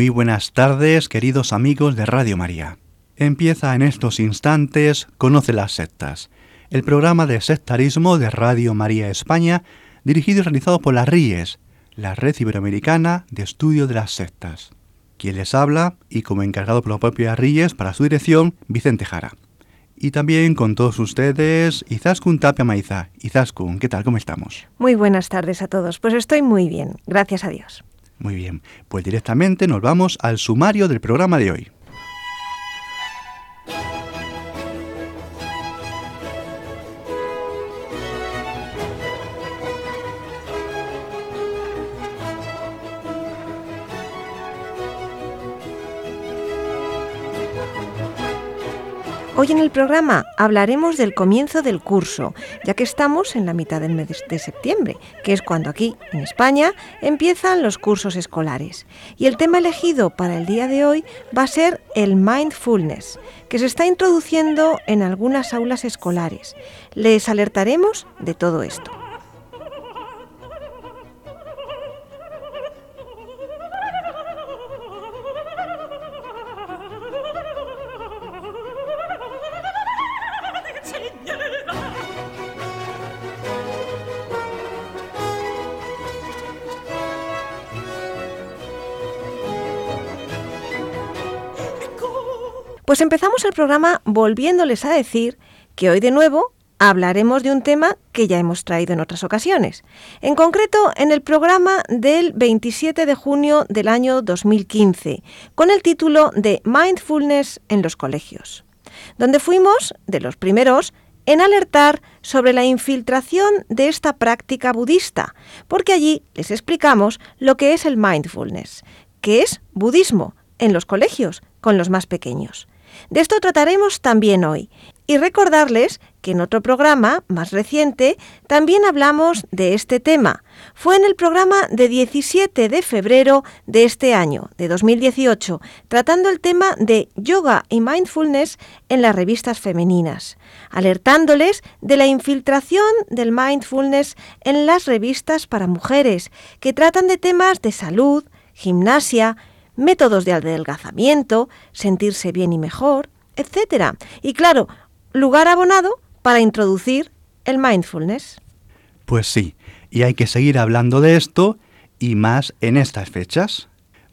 Muy buenas tardes, queridos amigos de Radio María. Empieza en estos instantes Conoce las sectas, el programa de sectarismo de Radio María España, dirigido y realizado por las RIES, la Red Iberoamericana de Estudio de las Sectas. Quien les habla, y como encargado por la propia RIES para su dirección, Vicente Jara. Y también con todos ustedes, Izaskun Tapia Maiza. Izaskun, ¿qué tal? ¿Cómo estamos? Muy buenas tardes a todos. Pues estoy muy bien, gracias a Dios. Muy bien, pues directamente nos vamos al sumario del programa de hoy. Hoy en el programa hablaremos del comienzo del curso, ya que estamos en la mitad del mes de septiembre, que es cuando aquí, en España, empiezan los cursos escolares. Y el tema elegido para el día de hoy va a ser el mindfulness, que se está introduciendo en algunas aulas escolares. Les alertaremos de todo esto. Pues empezamos el programa volviéndoles a decir que hoy de nuevo hablaremos de un tema que ya hemos traído en otras ocasiones. En concreto, en el programa del 27 de junio del año 2015, con el título de Mindfulness en los colegios, donde fuimos de los primeros en alertar sobre la infiltración de esta práctica budista, porque allí les explicamos lo que es el mindfulness, que es budismo en los colegios con los más pequeños. De esto trataremos también hoy. Y recordarles que en otro programa más reciente también hablamos de este tema. Fue en el programa de 17 de febrero de este año, de 2018, tratando el tema de yoga y mindfulness en las revistas femeninas, alertándoles de la infiltración del mindfulness en las revistas para mujeres, que tratan de temas de salud, gimnasia, métodos de adelgazamiento, sentirse bien y mejor, etc. Y claro, lugar abonado para introducir el mindfulness. Pues sí, y hay que seguir hablando de esto y más en estas fechas,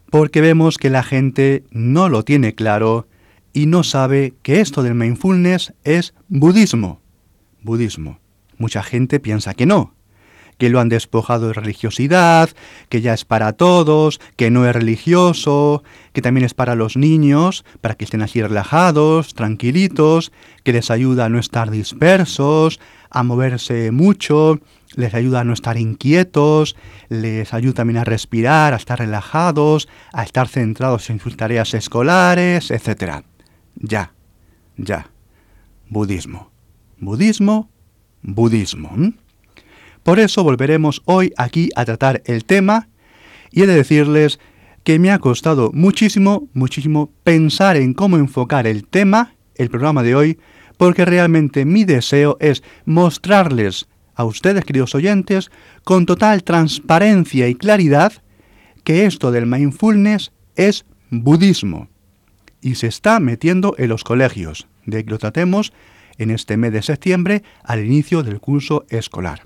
porque vemos que la gente no lo tiene claro y no sabe que esto del mindfulness es budismo. Budismo. Mucha gente piensa que no, que lo han despojado de religiosidad, que ya es para todos, que no es religioso, que también es para los niños, para que estén así relajados, tranquilitos, que les ayuda a no estar dispersos, a moverse mucho, les ayuda a no estar inquietos, les ayuda también a respirar, a estar relajados, a estar centrados en sus tareas escolares, etc. Ya, ya. Budismo. Budismo, budismo. Por eso volveremos hoy aquí a tratar el tema y he de decirles que me ha costado muchísimo, muchísimo pensar en cómo enfocar el tema, el programa de hoy, porque realmente mi deseo es mostrarles a ustedes, queridos oyentes, con total transparencia y claridad, que esto del mindfulness es budismo y se está metiendo en los colegios, de que lo tratemos en este mes de septiembre al inicio del curso escolar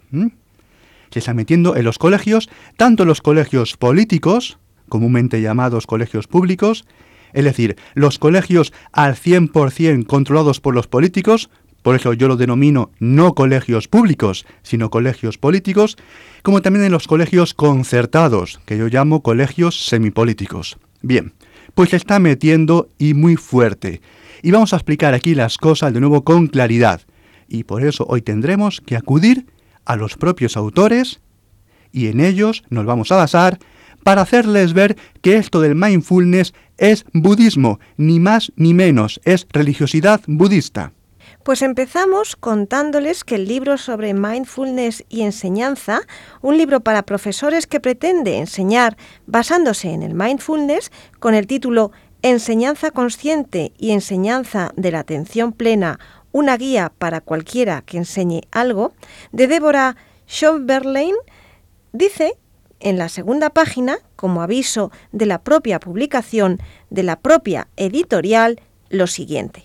se está metiendo en los colegios, tanto los colegios políticos, comúnmente llamados colegios públicos, es decir, los colegios al 100% controlados por los políticos, por eso yo lo denomino no colegios públicos, sino colegios políticos, como también en los colegios concertados, que yo llamo colegios semipolíticos. Bien, pues se está metiendo y muy fuerte. Y vamos a explicar aquí las cosas de nuevo con claridad. Y por eso hoy tendremos que acudir a los propios autores y en ellos nos vamos a basar para hacerles ver que esto del mindfulness es budismo, ni más ni menos, es religiosidad budista. Pues empezamos contándoles que el libro sobre mindfulness y enseñanza, un libro para profesores que pretende enseñar basándose en el mindfulness, con el título Enseñanza consciente y enseñanza de la atención plena, una guía para cualquiera que enseñe algo, de Deborah Schomberlein, dice en la segunda página, como aviso de la propia publicación de la propia editorial, lo siguiente.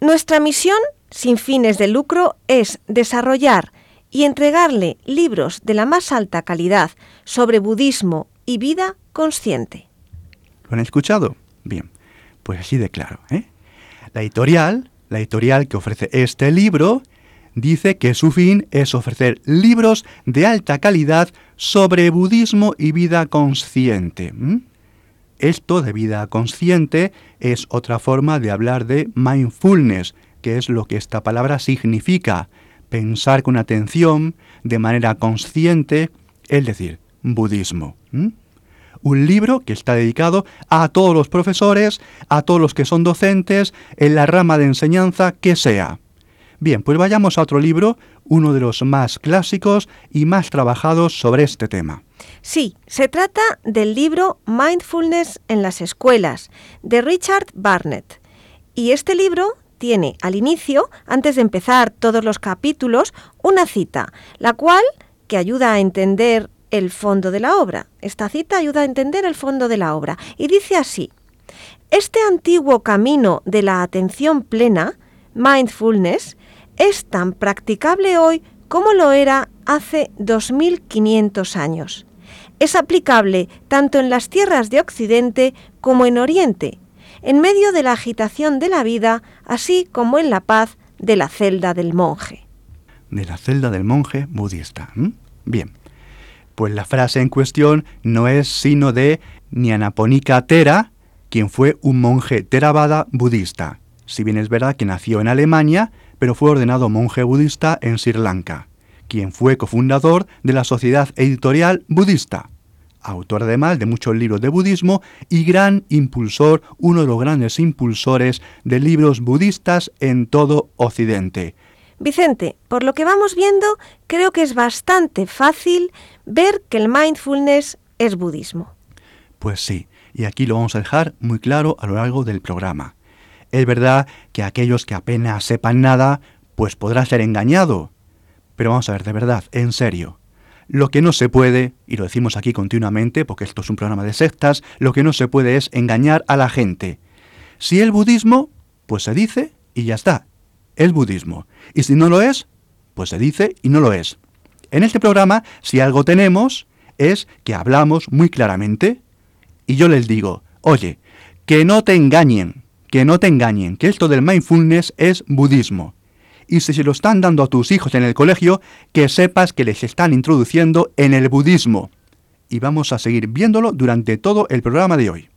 Nuestra misión, sin fines de lucro, es desarrollar y entregarle libros de la más alta calidad sobre budismo y vida consciente. ¿Lo han escuchado? Bien, pues así de claro. ¿eh? La editorial, la editorial que ofrece este libro, dice que su fin es ofrecer libros de alta calidad sobre budismo y vida consciente. Esto de vida consciente es otra forma de hablar de mindfulness, que es lo que esta palabra significa, pensar con atención, de manera consciente, es decir, budismo. Un libro que está dedicado a todos los profesores, a todos los que son docentes, en la rama de enseñanza que sea. Bien, pues vayamos a otro libro, uno de los más clásicos y más trabajados sobre este tema. Sí, se trata del libro Mindfulness en las escuelas, de Richard Barnett. Y este libro tiene al inicio, antes de empezar todos los capítulos, una cita, la cual que ayuda a entender el fondo de la obra. Esta cita ayuda a entender el fondo de la obra y dice así, este antiguo camino de la atención plena, mindfulness, es tan practicable hoy como lo era hace 2500 años es aplicable tanto en las tierras de Occidente como en Oriente, en medio de la agitación de la vida, así como en la paz de la celda del monje. De la celda del monje budista. Bien, pues la frase en cuestión no es sino de Nyanaponika Thera, quien fue un monje Theravada budista, si bien es verdad que nació en Alemania, pero fue ordenado monje budista en Sri Lanka quien fue cofundador de la Sociedad Editorial Budista, autor además de muchos libros de budismo y gran impulsor, uno de los grandes impulsores de libros budistas en todo Occidente. Vicente, por lo que vamos viendo, creo que es bastante fácil ver que el mindfulness es budismo. Pues sí, y aquí lo vamos a dejar muy claro a lo largo del programa. Es verdad que aquellos que apenas sepan nada, pues podrán ser engañado, pero vamos a ver, de verdad, en serio. Lo que no se puede, y lo decimos aquí continuamente, porque esto es un programa de sectas, lo que no se puede es engañar a la gente. Si el budismo, pues se dice y ya está. Es budismo. Y si no lo es, pues se dice y no lo es. En este programa, si algo tenemos, es que hablamos muy claramente. Y yo les digo, oye, que no te engañen, que no te engañen, que esto del mindfulness es budismo y si se lo están dando a tus hijos en el colegio, que sepas que les están introduciendo en el budismo. Y vamos a seguir viéndolo durante todo el programa de hoy.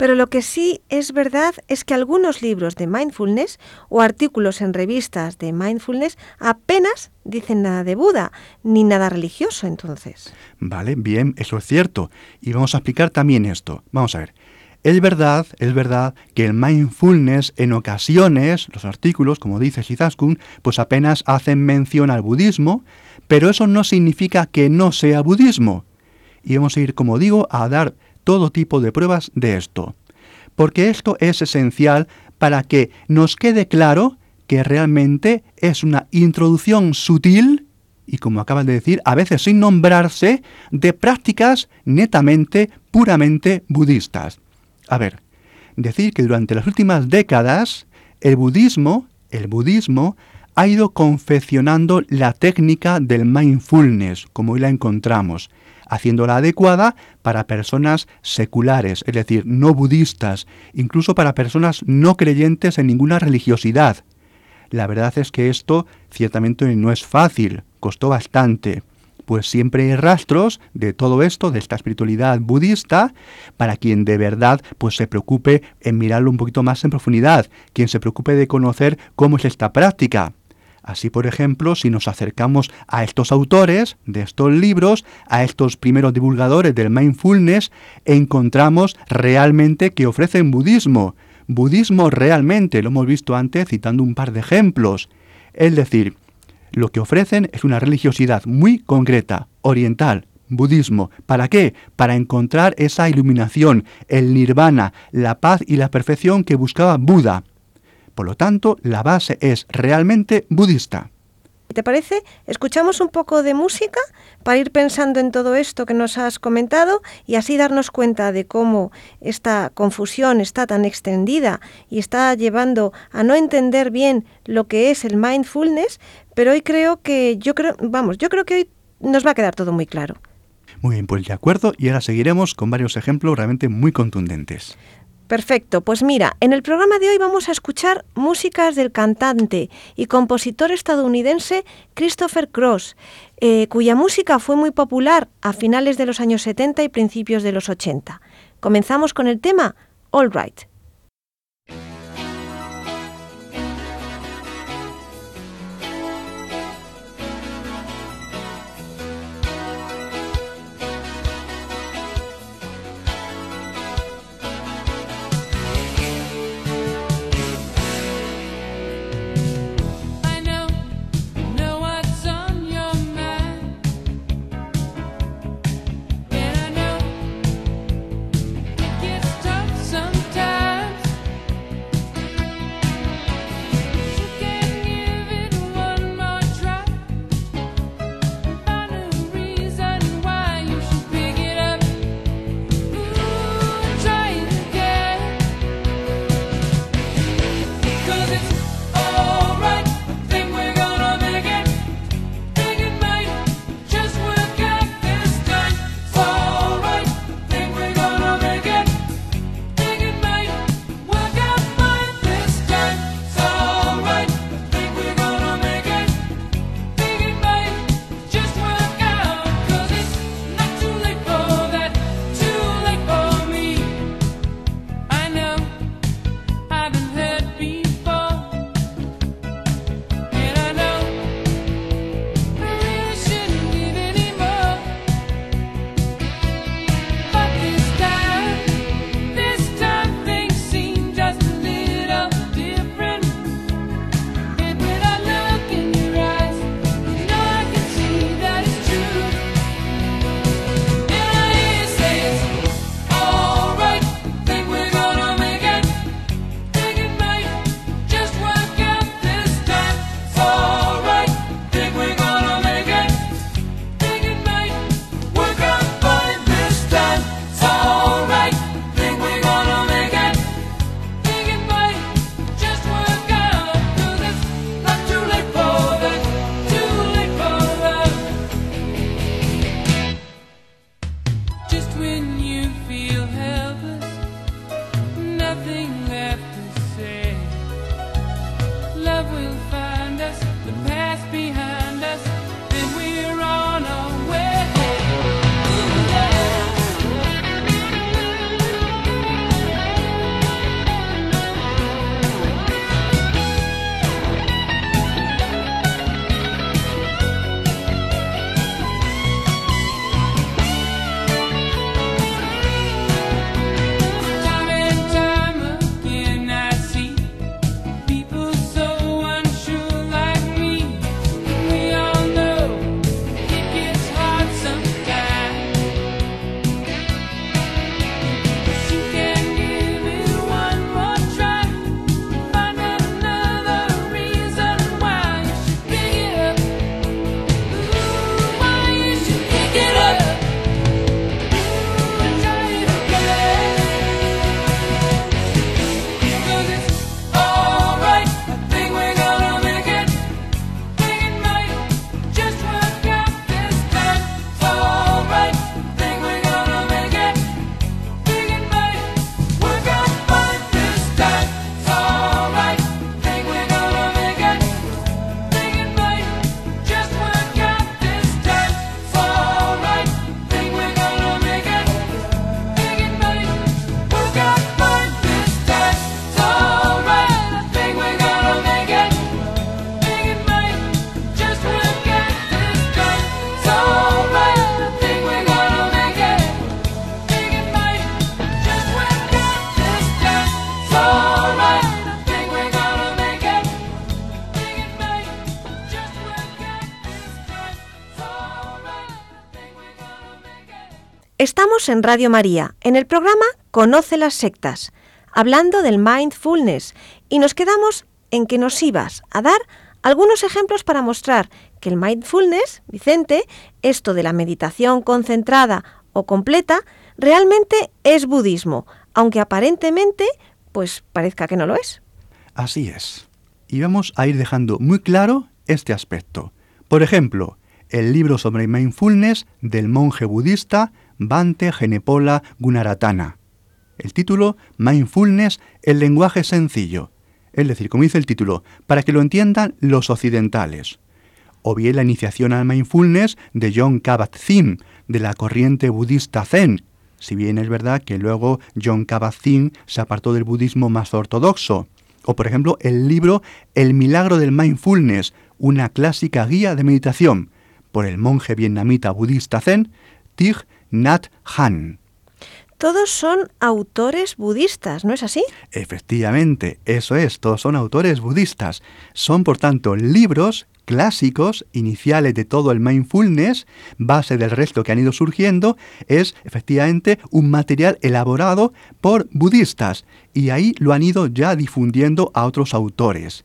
Pero lo que sí es verdad es que algunos libros de mindfulness o artículos en revistas de mindfulness apenas dicen nada de Buda, ni nada religioso entonces. Vale, bien, eso es cierto. Y vamos a explicar también esto. Vamos a ver. Es verdad, es verdad que el mindfulness en ocasiones, los artículos, como dice Shizaskun, pues apenas hacen mención al budismo, pero eso no significa que no sea budismo. Y vamos a ir, como digo, a dar todo tipo de pruebas de esto. Porque esto es esencial para que nos quede claro que realmente es una introducción sutil y como acabas de decir, a veces sin nombrarse, de prácticas netamente, puramente budistas. A ver, decir que durante las últimas décadas el budismo, el budismo ha ido confeccionando la técnica del mindfulness, como hoy la encontramos, haciéndola adecuada para personas seculares, es decir, no budistas, incluso para personas no creyentes en ninguna religiosidad. La verdad es que esto ciertamente no es fácil, costó bastante pues siempre hay rastros de todo esto, de esta espiritualidad budista, para quien de verdad pues se preocupe en mirarlo un poquito más en profundidad, quien se preocupe de conocer cómo es esta práctica. Así, por ejemplo, si nos acercamos a estos autores de estos libros, a estos primeros divulgadores del mindfulness, encontramos realmente que ofrecen budismo. Budismo realmente, lo hemos visto antes citando un par de ejemplos. Es decir, lo que ofrecen es una religiosidad muy concreta, oriental, budismo. ¿Para qué? Para encontrar esa iluminación, el nirvana, la paz y la perfección que buscaba Buda. Por lo tanto, la base es realmente budista. ¿Te parece? Escuchamos un poco de música para ir pensando en todo esto que nos has comentado y así darnos cuenta de cómo esta confusión está tan extendida y está llevando a no entender bien lo que es el mindfulness, pero hoy creo que yo creo, vamos, yo creo que hoy nos va a quedar todo muy claro. Muy bien, pues de acuerdo, y ahora seguiremos con varios ejemplos realmente muy contundentes. Perfecto, pues mira, en el programa de hoy vamos a escuchar músicas del cantante y compositor estadounidense Christopher Cross, eh, cuya música fue muy popular a finales de los años 70 y principios de los 80. Comenzamos con el tema All Right. En Radio María, en el programa Conoce las sectas, hablando del mindfulness, y nos quedamos en que nos ibas a dar algunos ejemplos para mostrar que el mindfulness, Vicente, esto de la meditación concentrada o completa, realmente es budismo, aunque aparentemente pues parezca que no lo es. Así es. Y vamos a ir dejando muy claro este aspecto. Por ejemplo, el libro sobre mindfulness del monje budista Bante Genepola Gunaratana. El título, Mindfulness, el lenguaje sencillo. Es decir, como dice el título, para que lo entiendan los occidentales. O bien la iniciación al mindfulness de John Kabat-Zinn, de la corriente budista Zen, si bien es verdad que luego John Kabat-Zinn se apartó del budismo más ortodoxo. O por ejemplo el libro El milagro del mindfulness, una clásica guía de meditación, por el monje vietnamita budista Zen, Thich Nhat Hanh. Todos son autores budistas, ¿no es así? Efectivamente, eso es, todos son autores budistas. Son, por tanto, libros clásicos iniciales de todo el mindfulness, base del resto que han ido surgiendo, es efectivamente un material elaborado por budistas y ahí lo han ido ya difundiendo a otros autores.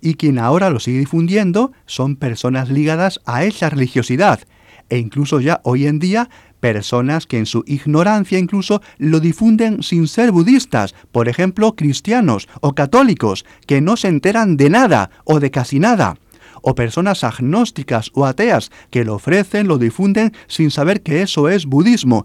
Y quien ahora lo sigue difundiendo son personas ligadas a esa religiosidad e incluso ya hoy en día personas que en su ignorancia incluso lo difunden sin ser budistas, por ejemplo, cristianos o católicos, que no se enteran de nada o de casi nada, o personas agnósticas o ateas que lo ofrecen, lo difunden sin saber que eso es budismo,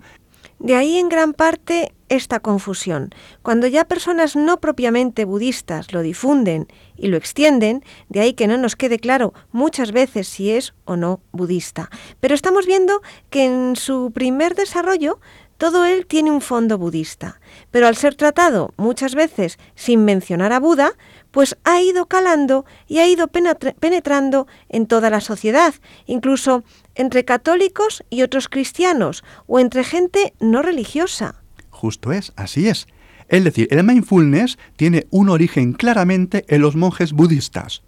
de ahí en gran parte esta confusión. Cuando ya personas no propiamente budistas lo difunden y lo extienden, de ahí que no nos quede claro muchas veces si es o no budista. Pero estamos viendo que en su primer desarrollo todo él tiene un fondo budista, pero al ser tratado muchas veces sin mencionar a Buda, pues ha ido calando y ha ido penetrando en toda la sociedad, incluso entre católicos y otros cristianos, o entre gente no religiosa. Justo es, así es. Es decir, el mindfulness tiene un origen claramente en los monjes budistas.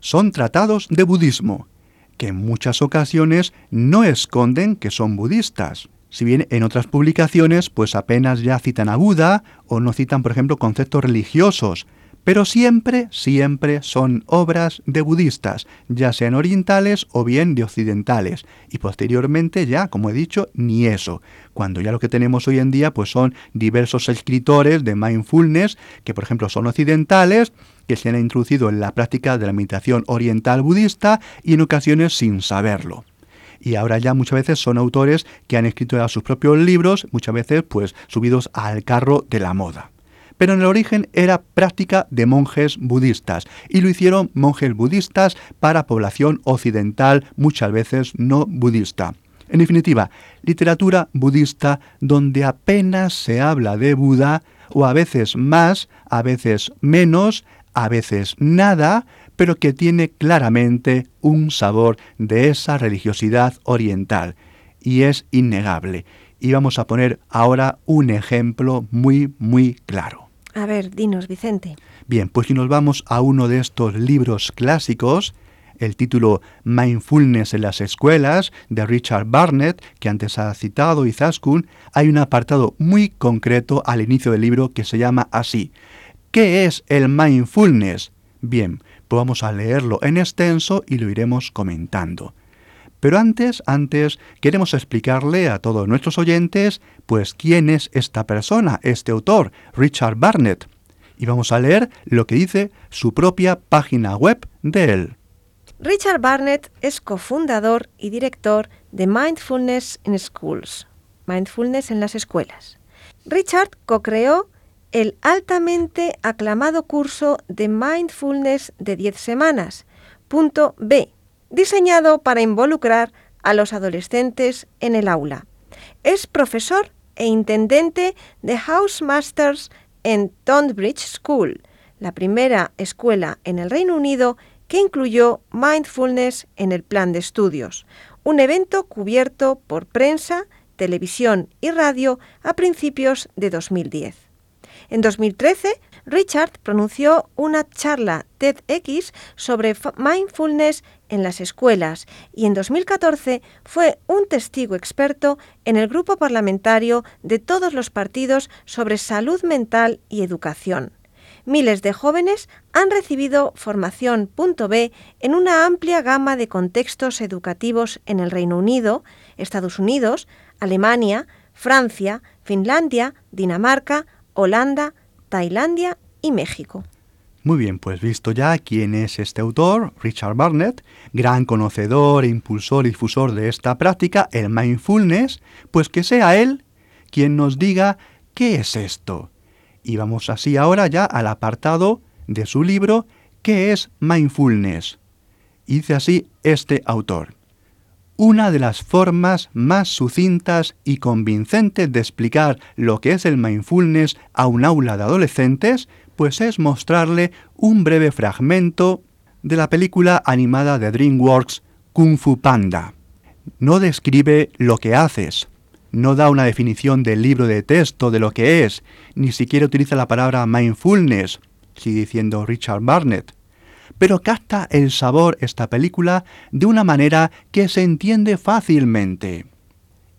Son tratados de budismo, que en muchas ocasiones no esconden que son budistas si bien en otras publicaciones pues apenas ya citan a Buda o no citan, por ejemplo, conceptos religiosos, pero siempre, siempre son obras de budistas, ya sean orientales o bien de occidentales, y posteriormente ya, como he dicho, ni eso, cuando ya lo que tenemos hoy en día pues son diversos escritores de mindfulness que por ejemplo son occidentales, que se han introducido en la práctica de la meditación oriental budista y en ocasiones sin saberlo. Y ahora ya muchas veces son autores que han escrito ya sus propios libros, muchas veces pues subidos al carro de la moda. Pero en el origen era práctica de monjes budistas y lo hicieron monjes budistas para población occidental, muchas veces no budista. En definitiva, literatura budista donde apenas se habla de Buda, o a veces más, a veces menos, a veces nada, pero que tiene claramente un sabor de esa religiosidad oriental, y es innegable. Y vamos a poner ahora un ejemplo muy, muy claro. A ver, dinos, Vicente. Bien, pues si nos vamos a uno de estos libros clásicos, el título Mindfulness en las escuelas de Richard Barnett, que antes ha citado Izaskun, hay un apartado muy concreto al inicio del libro que se llama así. ¿Qué es el mindfulness? Bien, pues vamos a leerlo en extenso y lo iremos comentando. Pero antes, antes, queremos explicarle a todos nuestros oyentes, pues, quién es esta persona, este autor, Richard Barnett. Y vamos a leer lo que dice su propia página web de él. Richard Barnett es cofundador y director de Mindfulness in Schools, Mindfulness en las escuelas. Richard co-creó el altamente aclamado curso de Mindfulness de 10 semanas, punto B, diseñado para involucrar a los adolescentes en el aula. Es profesor e intendente de House Masters en Tonbridge School, la primera escuela en el Reino Unido que incluyó mindfulness en el plan de estudios, un evento cubierto por prensa, televisión y radio a principios de 2010. En 2013, Richard pronunció una charla TEDx sobre mindfulness en las escuelas y en 2014 fue un testigo experto en el grupo parlamentario de todos los partidos sobre salud mental y educación. Miles de jóvenes han recibido formación .b en una amplia gama de contextos educativos en el Reino Unido, Estados Unidos, Alemania, Francia, Finlandia, Dinamarca, Holanda, Tailandia y México. Muy bien, pues visto ya quién es este autor, Richard Barnett, gran conocedor impulsor y difusor de esta práctica, el mindfulness, pues que sea él quien nos diga qué es esto. Y vamos así ahora ya al apartado de su libro, ¿qué es mindfulness? dice así este autor. Una de las formas más sucintas y convincentes de explicar lo que es el mindfulness a un aula de adolescentes, pues es mostrarle un breve fragmento de la película animada de DreamWorks Kung Fu Panda. No describe lo que haces, no da una definición del libro de texto de lo que es, ni siquiera utiliza la palabra mindfulness, sigue diciendo Richard Barnett pero capta el sabor esta película de una manera que se entiende fácilmente.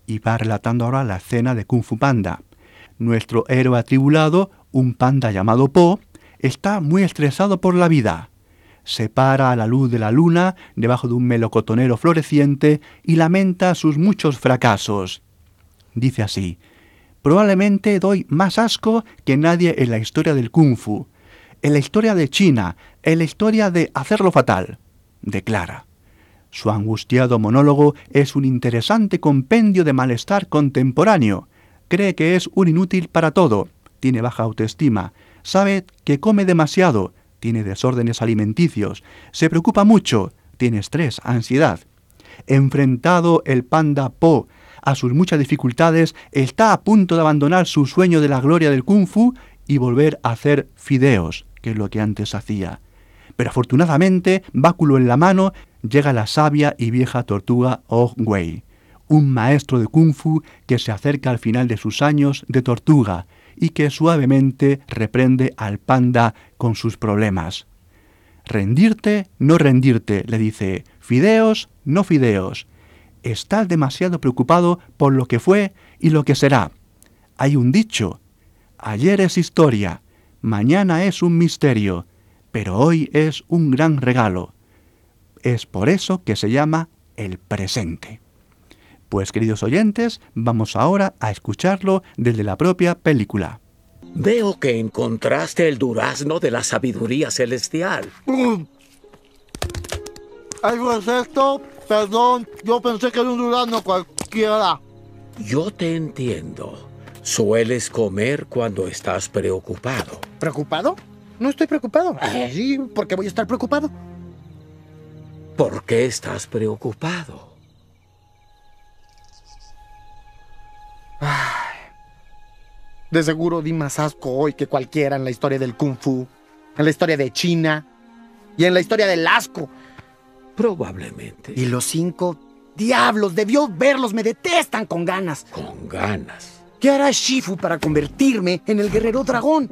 Y va relatando ahora la escena de Kung Fu Panda. Nuestro héroe atribulado, un panda llamado Po, está muy estresado por la vida. Se para a la luz de la luna debajo de un melocotonero floreciente y lamenta sus muchos fracasos. Dice así, probablemente doy más asco que nadie en la historia del kung fu, en la historia de China, en la historia de hacerlo fatal, declara. Su angustiado monólogo es un interesante compendio de malestar contemporáneo. Cree que es un inútil para todo, tiene baja autoestima, sabe que come demasiado, tiene desórdenes alimenticios, se preocupa mucho, tiene estrés, ansiedad. Enfrentado el panda Po a sus muchas dificultades, está a punto de abandonar su sueño de la gloria del kung fu y volver a hacer fideos, que es lo que antes hacía. Pero afortunadamente, báculo en la mano, llega la sabia y vieja tortuga Oh Wei, un maestro de kung fu que se acerca al final de sus años de tortuga y que suavemente reprende al panda con sus problemas. Rendirte, no rendirte, le dice, fideos, no fideos. Estás demasiado preocupado por lo que fue y lo que será. Hay un dicho, ayer es historia, mañana es un misterio, pero hoy es un gran regalo. Es por eso que se llama el presente. Pues queridos oyentes, vamos ahora a escucharlo desde la propia película. Veo que encontraste el durazno de la sabiduría celestial. ¿Algo es esto? Perdón, yo pensé que era un durazno cualquiera. Yo te entiendo. Sueles comer cuando estás preocupado. ¿Preocupado? No estoy preocupado. sí, ¿por qué voy a estar preocupado? ¿Por qué estás preocupado? de seguro di más asco hoy que cualquiera en la historia del Kung Fu, en la historia de China y en la historia del asco. Probablemente. Y los cinco diablos, debió verlos, me detestan con ganas. Con ganas. ¿Qué hará Shifu para convertirme en el guerrero dragón?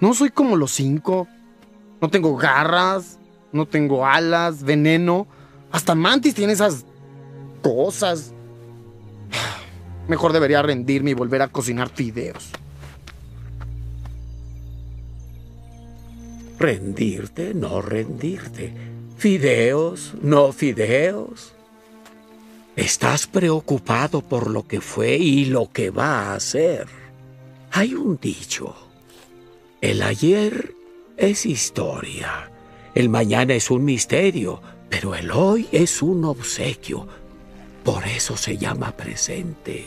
No soy como los cinco. No tengo garras, no tengo alas, veneno. Hasta Mantis tiene esas cosas. Mejor debería rendirme y volver a cocinar fideos. Rendirte, no rendirte. Fideos, no fideos. Estás preocupado por lo que fue y lo que va a ser. Hay un dicho el ayer es historia, el mañana es un misterio, pero el hoy es un obsequio. Por eso se llama presente.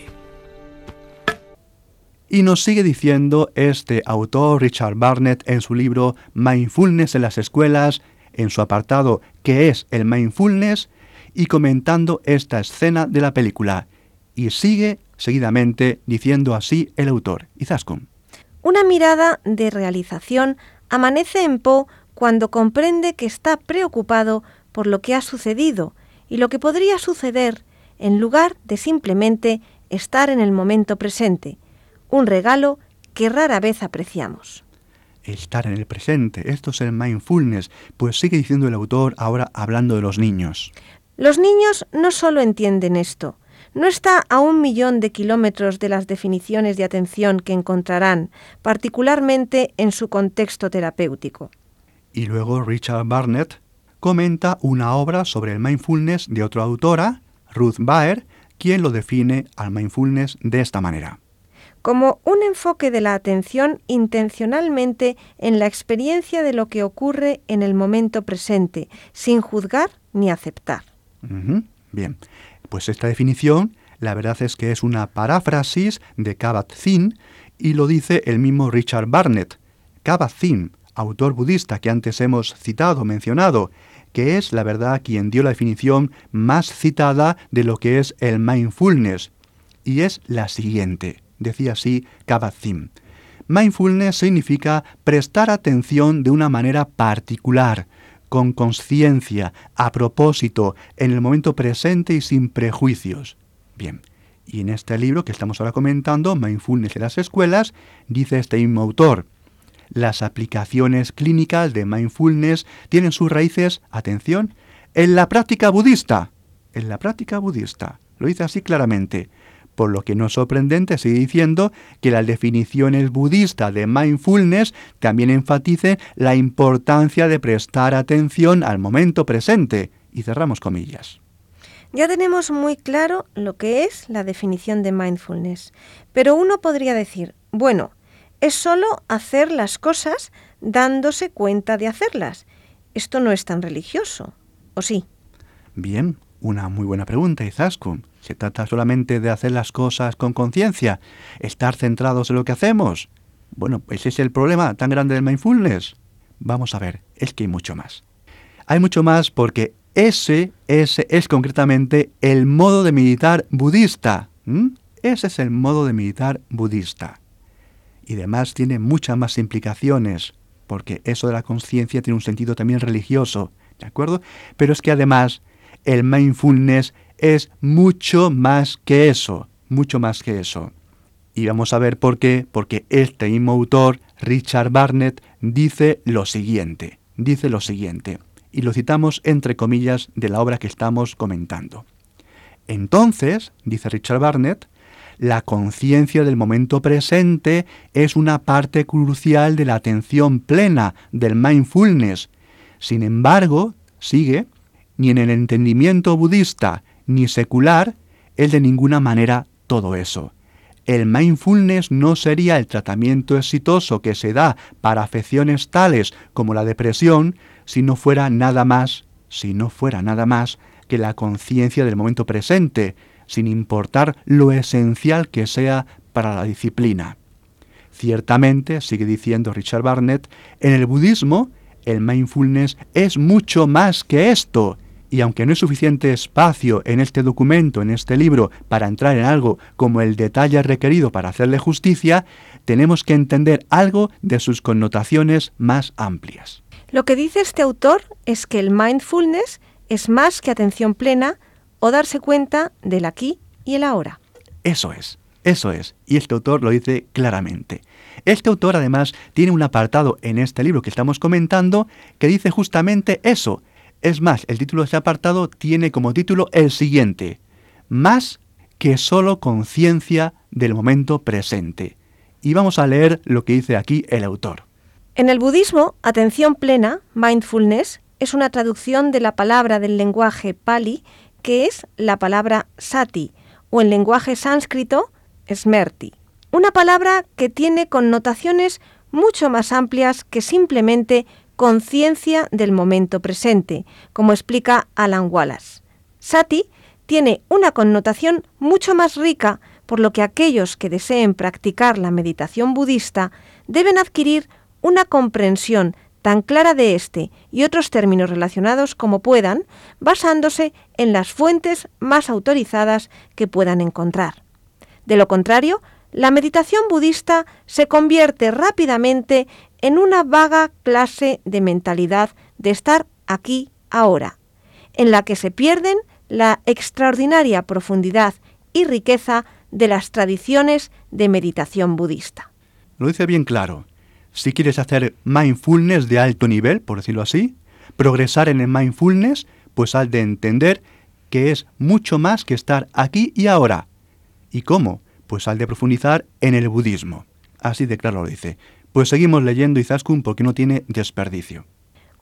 Y nos sigue diciendo este autor Richard Barnett en su libro Mindfulness en las escuelas, en su apartado ¿Qué es el mindfulness? y comentando esta escena de la película. Y sigue seguidamente diciendo así el autor, Izaskun. Una mirada de realización amanece en Po cuando comprende que está preocupado por lo que ha sucedido y lo que podría suceder en lugar de simplemente estar en el momento presente, un regalo que rara vez apreciamos. Estar en el presente, esto es el mindfulness, pues sigue diciendo el autor ahora hablando de los niños. Los niños no solo entienden esto, no está a un millón de kilómetros de las definiciones de atención que encontrarán, particularmente en su contexto terapéutico. Y luego Richard Barnett comenta una obra sobre el mindfulness de otra autora, Ruth Baer, quien lo define al mindfulness de esta manera. Como un enfoque de la atención intencionalmente en la experiencia de lo que ocurre en el momento presente, sin juzgar ni aceptar. Bien, pues esta definición la verdad es que es una paráfrasis de Kabat-Zinn y lo dice el mismo Richard Barnett. Kabat-Zinn, autor budista que antes hemos citado, mencionado, que es la verdad quien dio la definición más citada de lo que es el mindfulness, y es la siguiente, decía así Kabat-Zinn. Mindfulness significa prestar atención de una manera particular, con conciencia, a propósito, en el momento presente y sin prejuicios. Bien, y en este libro que estamos ahora comentando, Mindfulness en las escuelas, dice este mismo autor, las aplicaciones clínicas de mindfulness tienen sus raíces, atención, en la práctica budista. En la práctica budista. Lo dice así claramente por lo que no es sorprendente sigue diciendo que las definiciones budistas de mindfulness también enfaticen la importancia de prestar atención al momento presente. Y cerramos comillas. Ya tenemos muy claro lo que es la definición de mindfulness, pero uno podría decir, bueno, es solo hacer las cosas dándose cuenta de hacerlas. Esto no es tan religioso, ¿o sí? Bien, una muy buena pregunta, Izaskun. ¿Se trata solamente de hacer las cosas con conciencia? ¿Estar centrados en lo que hacemos? Bueno, pues ese es el problema tan grande del mindfulness. Vamos a ver, es que hay mucho más. Hay mucho más porque ese, ese es concretamente el modo de meditar budista. Ese es el modo de meditar budista. Y además tiene muchas más implicaciones, porque eso de la conciencia tiene un sentido también religioso, ¿de acuerdo? Pero es que además el mindfulness es mucho más que eso, mucho más que eso. Y vamos a ver por qué, porque este mismo autor, Richard Barnett, dice lo siguiente, dice lo siguiente, y lo citamos entre comillas de la obra que estamos comentando. Entonces, dice Richard Barnett, la conciencia del momento presente es una parte crucial de la atención plena, del mindfulness. Sin embargo, sigue, ni en el entendimiento budista ni secular es de ninguna manera todo eso. El mindfulness no sería el tratamiento exitoso que se da para afecciones tales como la depresión si no fuera nada más, si no fuera nada más que la conciencia del momento presente, sin importar lo esencial que sea para la disciplina. Ciertamente, sigue diciendo Richard Barnett, en el budismo el mindfulness es mucho más que esto, y aunque no hay suficiente espacio en este documento, en este libro, para entrar en algo como el detalle requerido para hacerle justicia, tenemos que entender algo de sus connotaciones más amplias. Lo que dice este autor es que el mindfulness es más que atención plena o darse cuenta del aquí y el ahora. Eso es, eso es, y este autor lo dice claramente. Este autor además tiene un apartado en este libro que estamos comentando que dice justamente eso, es más, el título de este apartado tiene como título el siguiente, más que solo conciencia del momento presente. Y vamos a leer lo que dice aquí el autor. En el budismo, atención plena, mindfulness, es una traducción de la palabra del lenguaje pali, que es la palabra sati, o en lenguaje sánscrito, smerti. Una palabra que tiene connotaciones mucho más amplias que simplemente conciencia del momento presente, como explica Alan Wallace. Sati tiene una connotación mucho más rica, por lo que aquellos que deseen practicar la meditación budista deben adquirir una comprensión tan clara de este y otros términos relacionados como puedan, basándose en las fuentes más autorizadas que puedan encontrar. De lo contrario, la meditación budista se convierte rápidamente en una vaga clase de mentalidad de estar aquí ahora, en la que se pierden la extraordinaria profundidad y riqueza de las tradiciones de meditación budista. lo dice bien claro. Si quieres hacer mindfulness de alto nivel, por decirlo así, progresar en el mindfulness, pues has de entender que es mucho más que estar aquí y ahora. ¿Y cómo? Pues al de profundizar en el budismo. Así de claro lo dice. Pues seguimos leyendo Izaskun porque no tiene desperdicio.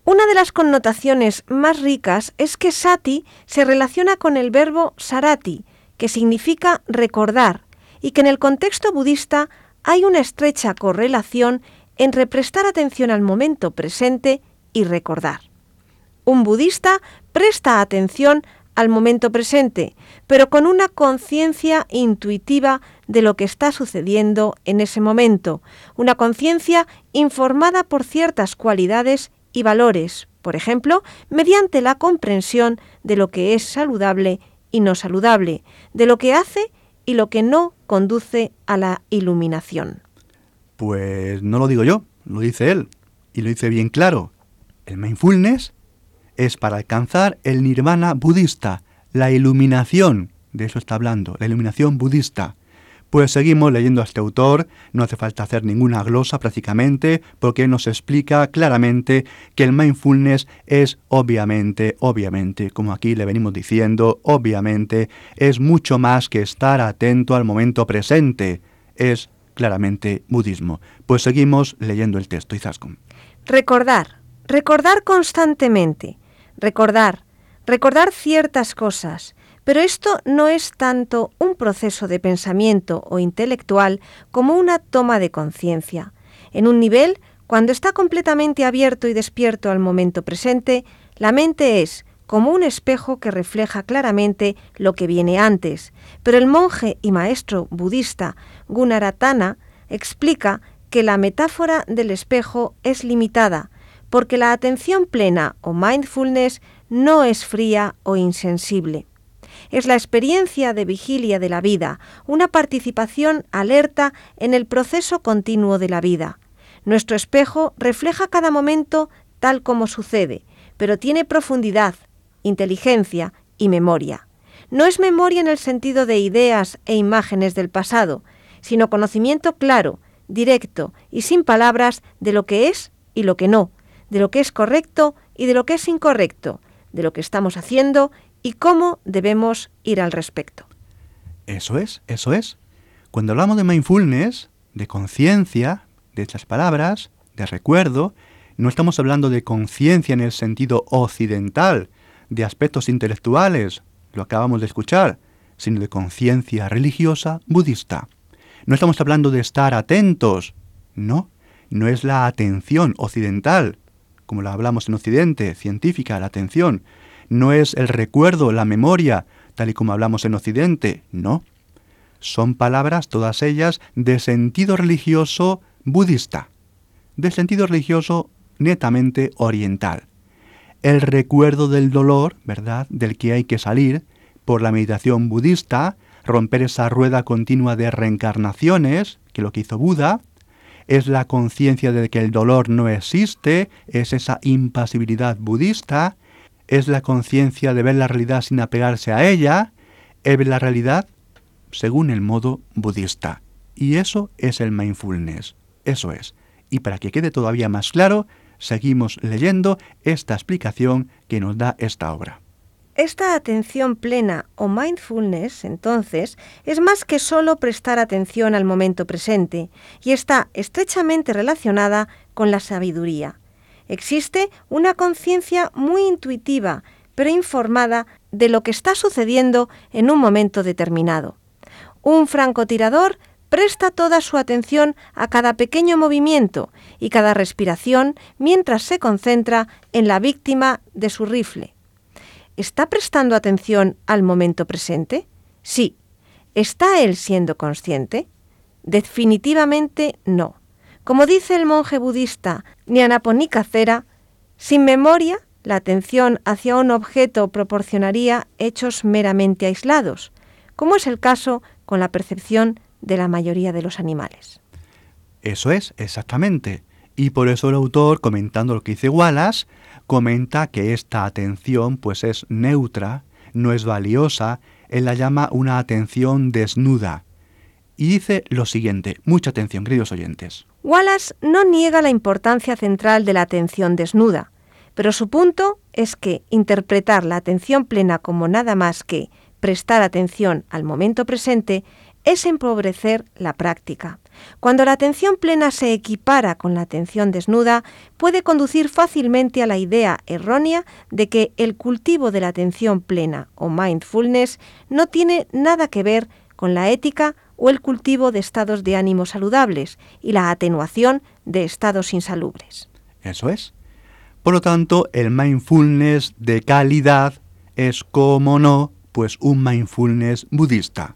Una de las connotaciones más ricas es que sati se relaciona con el verbo sarati, que significa recordar, y que en el contexto budista hay una estrecha correlación entre prestar atención al momento presente y recordar. Un budista presta atención al momento presente, pero con una conciencia intuitiva de lo que está sucediendo en ese momento, una conciencia informada por ciertas cualidades y valores, por ejemplo, mediante la comprensión de lo que es saludable y no saludable, de lo que hace y lo que no conduce a la iluminación. Pues no lo digo yo, lo dice él, y lo dice bien claro. El mindfulness es para alcanzar el nirvana budista, la iluminación, de eso está hablando, la iluminación budista. Pues seguimos leyendo a este autor, no hace falta hacer ninguna glosa prácticamente, porque nos explica claramente que el mindfulness es obviamente, obviamente, como aquí le venimos diciendo, obviamente, es mucho más que estar atento al momento presente, es claramente budismo. Pues seguimos leyendo el texto, Izaskun. Recordar, recordar constantemente, recordar, recordar ciertas cosas, pero esto no es tanto un proceso de pensamiento o intelectual como una toma de conciencia. En un nivel, cuando está completamente abierto y despierto al momento presente, la mente es como un espejo que refleja claramente lo que viene antes. Pero el monje y maestro budista Gunaratana explica que la metáfora del espejo es limitada, porque la atención plena o mindfulness no es fría o insensible. Es la experiencia de vigilia de la vida, una participación alerta en el proceso continuo de la vida. Nuestro espejo refleja cada momento tal como sucede, pero tiene profundidad, inteligencia y memoria. No es memoria en el sentido de ideas e imágenes del pasado, sino conocimiento claro, directo y sin palabras de lo que es y lo que no, de lo que es correcto y de lo que es incorrecto, de lo que estamos haciendo y cómo debemos ir al respecto. Eso es, eso es. Cuando hablamos de mindfulness, de conciencia, de estas palabras, de recuerdo, no estamos hablando de conciencia en el sentido occidental, de aspectos intelectuales, lo acabamos de escuchar, sino de conciencia religiosa budista. No estamos hablando de estar atentos, no, no es la atención occidental, como la hablamos en Occidente, científica, la atención. No es el recuerdo, la memoria, tal y como hablamos en Occidente, no. Son palabras, todas ellas, de sentido religioso budista, de sentido religioso netamente oriental. El recuerdo del dolor, ¿verdad?, del que hay que salir por la meditación budista, romper esa rueda continua de reencarnaciones, que lo que hizo Buda, es la conciencia de que el dolor no existe, es esa impasibilidad budista, es la conciencia de ver la realidad sin apegarse a ella, es ver la realidad según el modo budista. Y eso es el mindfulness, eso es. Y para que quede todavía más claro, seguimos leyendo esta explicación que nos da esta obra. Esta atención plena o mindfulness, entonces, es más que solo prestar atención al momento presente y está estrechamente relacionada con la sabiduría. Existe una conciencia muy intuitiva, pero informada de lo que está sucediendo en un momento determinado. Un francotirador presta toda su atención a cada pequeño movimiento y cada respiración mientras se concentra en la víctima de su rifle. ¿Está prestando atención al momento presente? Sí. ¿Está él siendo consciente? Definitivamente no. Como dice el monje budista Nyanaponika Cera, sin memoria, la atención hacia un objeto proporcionaría hechos meramente aislados, como es el caso con la percepción de la mayoría de los animales. Eso es, exactamente. Y por eso el autor, comentando lo que dice Wallace, comenta que esta atención pues es neutra, no es valiosa, él la llama una atención desnuda. y dice lo siguiente, mucha atención, queridos oyentes. Wallace no niega la importancia central de la atención desnuda, pero su punto es que interpretar la atención plena como nada más que prestar atención al momento presente es empobrecer la práctica. Cuando la atención plena se equipara con la atención desnuda, puede conducir fácilmente a la idea errónea de que el cultivo de la atención plena o mindfulness no tiene nada que ver con la ética o el cultivo de estados de ánimo saludables y la atenuación de estados insalubres. Eso es. Por lo tanto, el mindfulness de calidad es, como no, pues un mindfulness budista.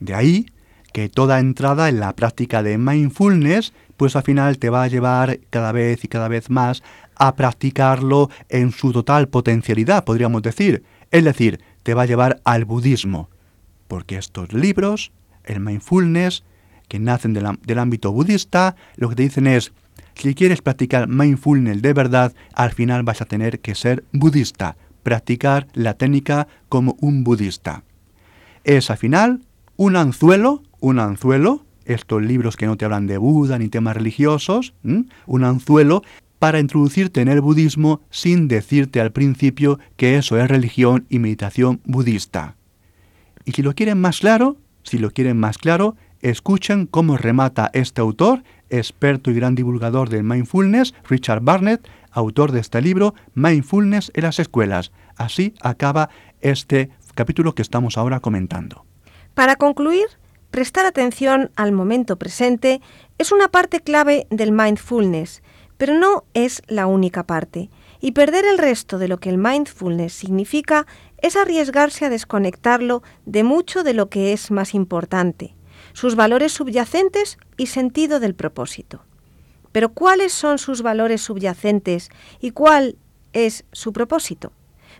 De ahí que toda entrada en la práctica de mindfulness, pues al final te va a llevar cada vez y cada vez más a practicarlo en su total potencialidad, podríamos decir. Es decir, te va a llevar al budismo. Porque estos libros, el mindfulness, que nacen del, ámbito budista, lo que te dicen es, si quieres practicar mindfulness de verdad, al final vas a tener que ser budista, practicar la técnica como un budista. Es al final un anzuelo, un anzuelo, estos libros que no te hablan de Buda ni temas religiosos, un anzuelo para introducirte en el budismo sin decirte al principio que eso es religión y meditación budista. Y si lo quieren más claro, si lo quieren más claro, escuchen cómo remata este autor, experto y gran divulgador del mindfulness, Richard Barnett, autor de este libro, Mindfulness en las escuelas. Así acaba este capítulo que estamos ahora comentando. Para concluir, prestar atención al momento presente es una parte clave del mindfulness, pero no es la única parte. Y perder el resto de lo que el mindfulness significa es arriesgarse a desconectarlo de mucho de lo que es más importante, sus valores subyacentes y sentido del propósito. Pero ¿cuáles son sus valores subyacentes y cuál es su propósito?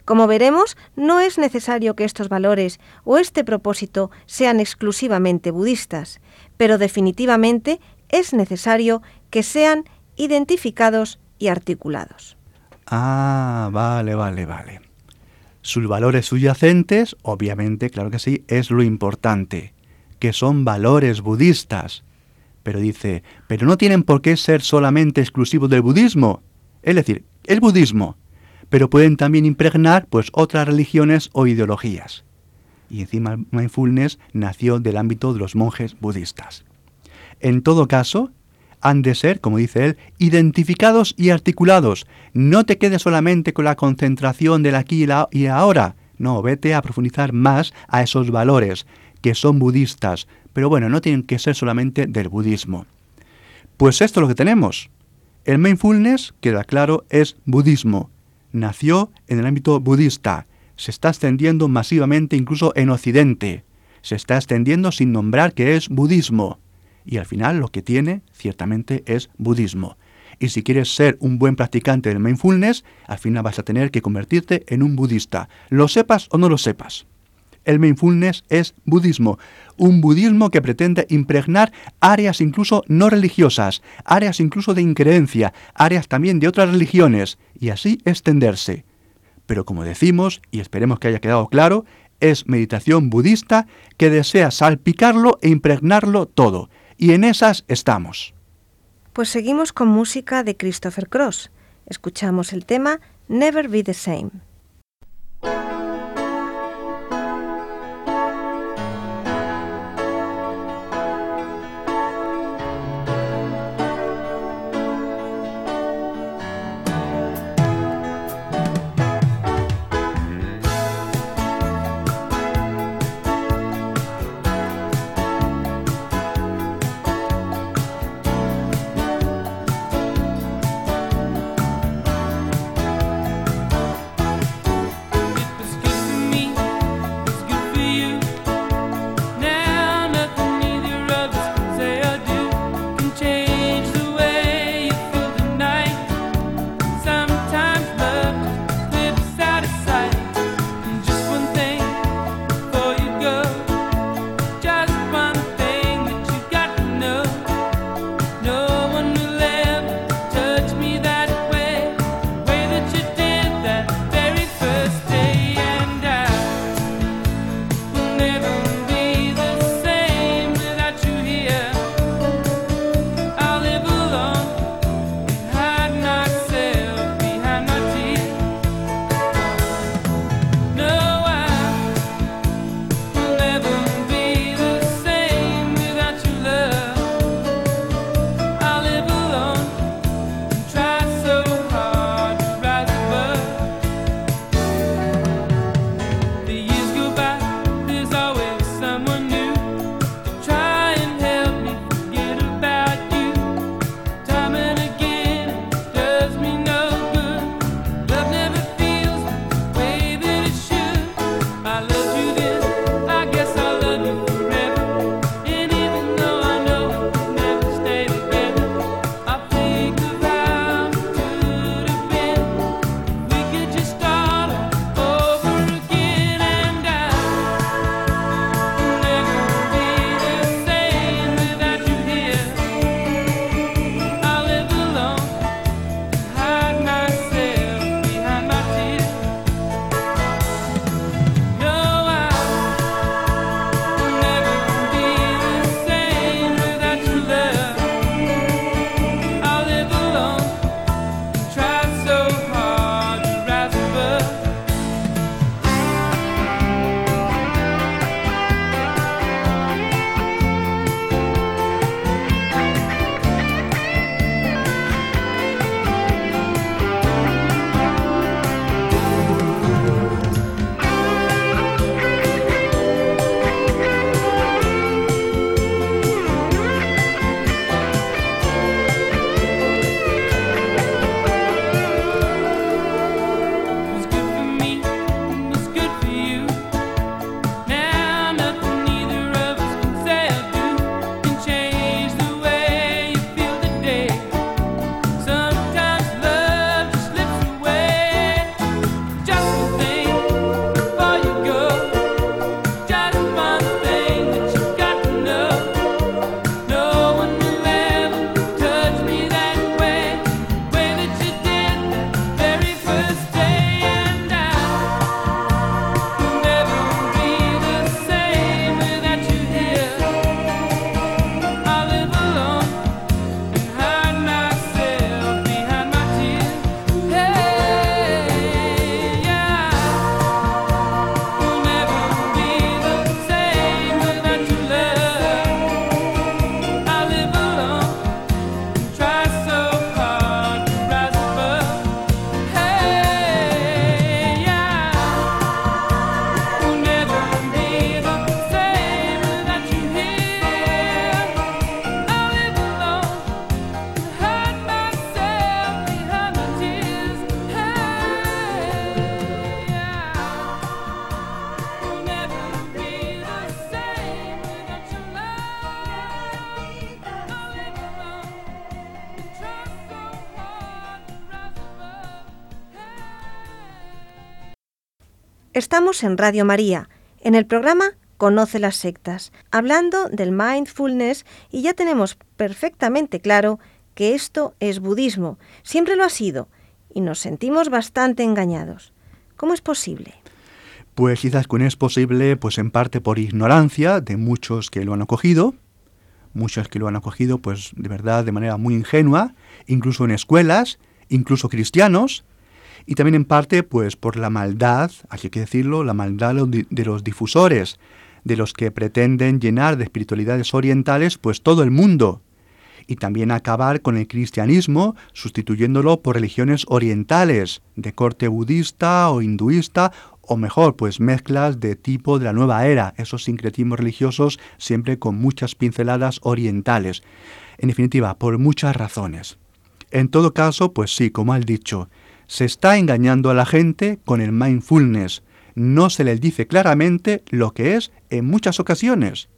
Como veremos, no es necesario que estos valores o este propósito sean exclusivamente budistas, pero definitivamente es necesario que sean identificados y articulados. Ah, vale, vale, vale. Sus valores subyacentes, obviamente, claro que sí, es lo importante, que son valores budistas. Pero dice, pero no tienen por qué ser solamente exclusivos del budismo. Es decir, el budismo pero pueden también impregnar pues otras religiones o ideologías. Y encima mindfulness nació del ámbito de los monjes budistas. En todo caso, han de ser, como dice él, identificados y articulados. No te quedes solamente con la concentración del aquí y, y ahora. No, vete a profundizar más a esos valores que son budistas, pero bueno, no tienen que ser solamente del budismo. Pues esto es lo que tenemos. El mindfulness, queda claro, es budismo, nació en el ámbito budista, se está extendiendo masivamente incluso en Occidente, se está extendiendo sin nombrar que es budismo, y al final lo que tiene ciertamente es budismo. Y si quieres ser un buen practicante del mindfulness, al final vas a tener que convertirte en un budista, lo sepas o no lo sepas. El mindfulness es budismo, un budismo que pretende impregnar áreas incluso no religiosas, áreas incluso de increencia, áreas también de otras religiones, y así extenderse. Pero como decimos, y esperemos que haya quedado claro, es meditación budista que desea salpicarlo e impregnarlo todo, y en esas estamos. Pues seguimos con música de Christopher Cross. Escuchamos el tema Never Be the Same. Estamos en Radio María, en el programa Conoce las sectas, hablando del mindfulness y ya tenemos perfectamente claro que esto es budismo, siempre lo ha sido, y nos sentimos bastante engañados. ¿Cómo es posible? Pues quizás que es posible, pues en parte por ignorancia de muchos que lo han acogido, muchos que lo han acogido, pues de verdad de manera muy ingenua, incluso en escuelas, incluso cristianos, y también en parte pues por la maldad, hay que decirlo, la maldad de los difusores, de los que pretenden llenar de espiritualidades orientales pues todo el mundo, y también acabar con el cristianismo sustituyéndolo por religiones orientales de corte budista o hinduista o mejor, pues mezclas de tipo de la nueva era, esos sincretismos religiosos siempre con muchas pinceladas orientales. En definitiva, por muchas razones. En todo caso, pues sí, como has dicho, se está engañando a la gente con el mindfulness. No se les dice claramente lo que es en muchas ocasiones.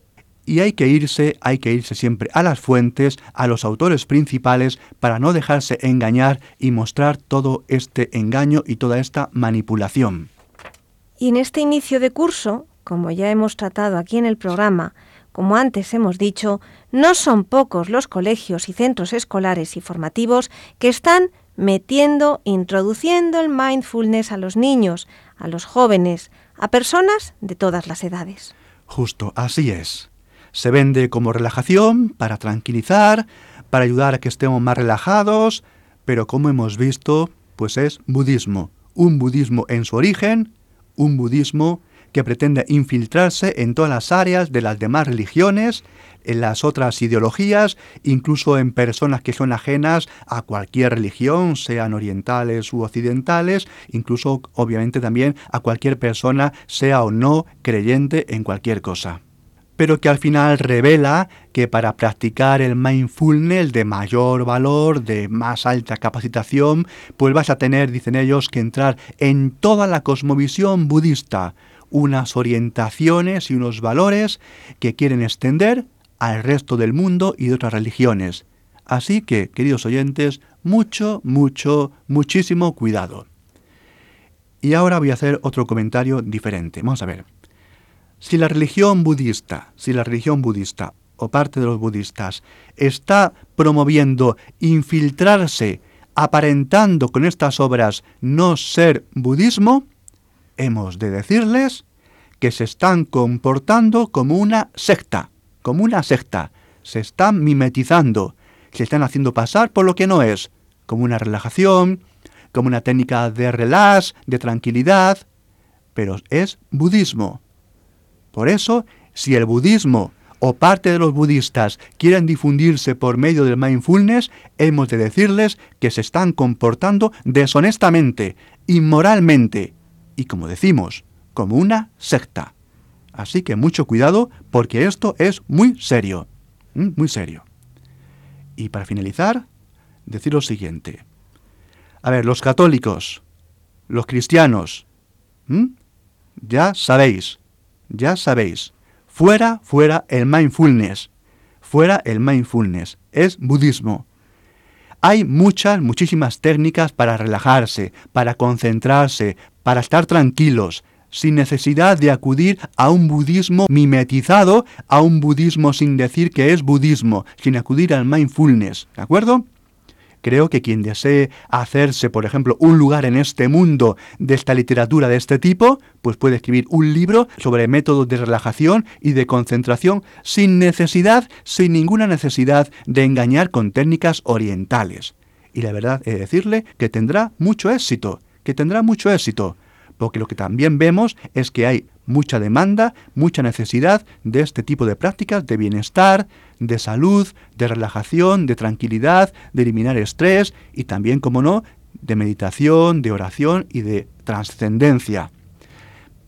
Y hay que irse, hay que irse siempre a las fuentes, a los autores principales, para no dejarse engañar y mostrar todo este engaño y toda esta manipulación. Y en este inicio de curso, como ya hemos tratado aquí en el programa, como antes hemos dicho, no son pocos los colegios y centros escolares y formativos que están metiendo, introduciendo el mindfulness a los niños, a los jóvenes, a personas de todas las edades. Justo, así es. Se vende como relajación, para tranquilizar, para ayudar a que estemos más relajados, pero como hemos visto, pues es budismo, un budismo en su origen, un budismo que pretende infiltrarse en todas las áreas de las demás religiones, en las otras ideologías, incluso en personas que son ajenas a cualquier religión, sean orientales u occidentales, incluso obviamente también a cualquier persona, sea o no creyente en cualquier cosa. Pero que al final revela que para practicar el mindfulness de mayor valor, de más alta capacitación, pues vas a tener, dicen ellos, que entrar en toda la cosmovisión budista, unas orientaciones y unos valores que quieren extender al resto del mundo y de otras religiones. Así que, queridos oyentes, mucho, mucho, muchísimo cuidado. Y ahora voy a hacer otro comentario diferente. Vamos a ver. Si la religión budista, si la religión budista o parte de los budistas está promoviendo infiltrarse, aparentando con estas obras no ser budismo, hemos de decirles que se están comportando como una secta, como una secta, se están mimetizando, se están haciendo pasar por lo que no es, como una relajación, como una técnica de relax, de tranquilidad, pero es budismo. Por eso, si el budismo o parte de los budistas quieren difundirse por medio del mindfulness, hemos de decirles que se están comportando deshonestamente, inmoralmente y, como decimos, como una secta. Así que mucho cuidado porque esto es muy serio, muy serio. Y para finalizar, decir lo siguiente. A ver, los católicos, los cristianos, ya sabéis, ya sabéis, fuera, fuera el mindfulness, fuera el mindfulness, es budismo. Hay muchas, muchísimas técnicas para relajarse, para concentrarse, para estar tranquilos, sin necesidad de acudir a un budismo mimetizado, a un budismo sin decir que es budismo, sin acudir al mindfulness, ¿de acuerdo? Creo que quien desee hacerse, por ejemplo, un lugar en este mundo de esta literatura de este tipo, pues puede escribir un libro sobre métodos de relajación y de concentración sin necesidad, sin ninguna necesidad de engañar con técnicas orientales. Y la verdad es decirle que tendrá mucho éxito, que tendrá mucho éxito, porque lo que también vemos es que hay mucha demanda, mucha necesidad de este tipo de prácticas de bienestar, de salud, de relajación, de tranquilidad, de eliminar estrés y también, como no, de meditación, de oración y de trascendencia.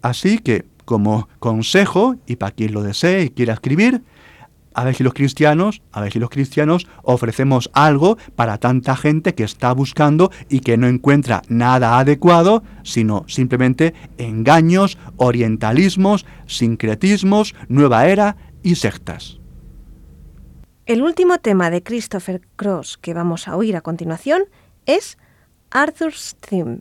Así que, como consejo, y para quien lo desee y quiera escribir, a ver si los cristianos, a ver si los cristianos ofrecemos algo para tanta gente que está buscando y que no encuentra nada adecuado, sino simplemente engaños, orientalismos, sincretismos, nueva era y sectas. El último tema de Christopher Cross que vamos a oír a continuación es Arthur's Theme.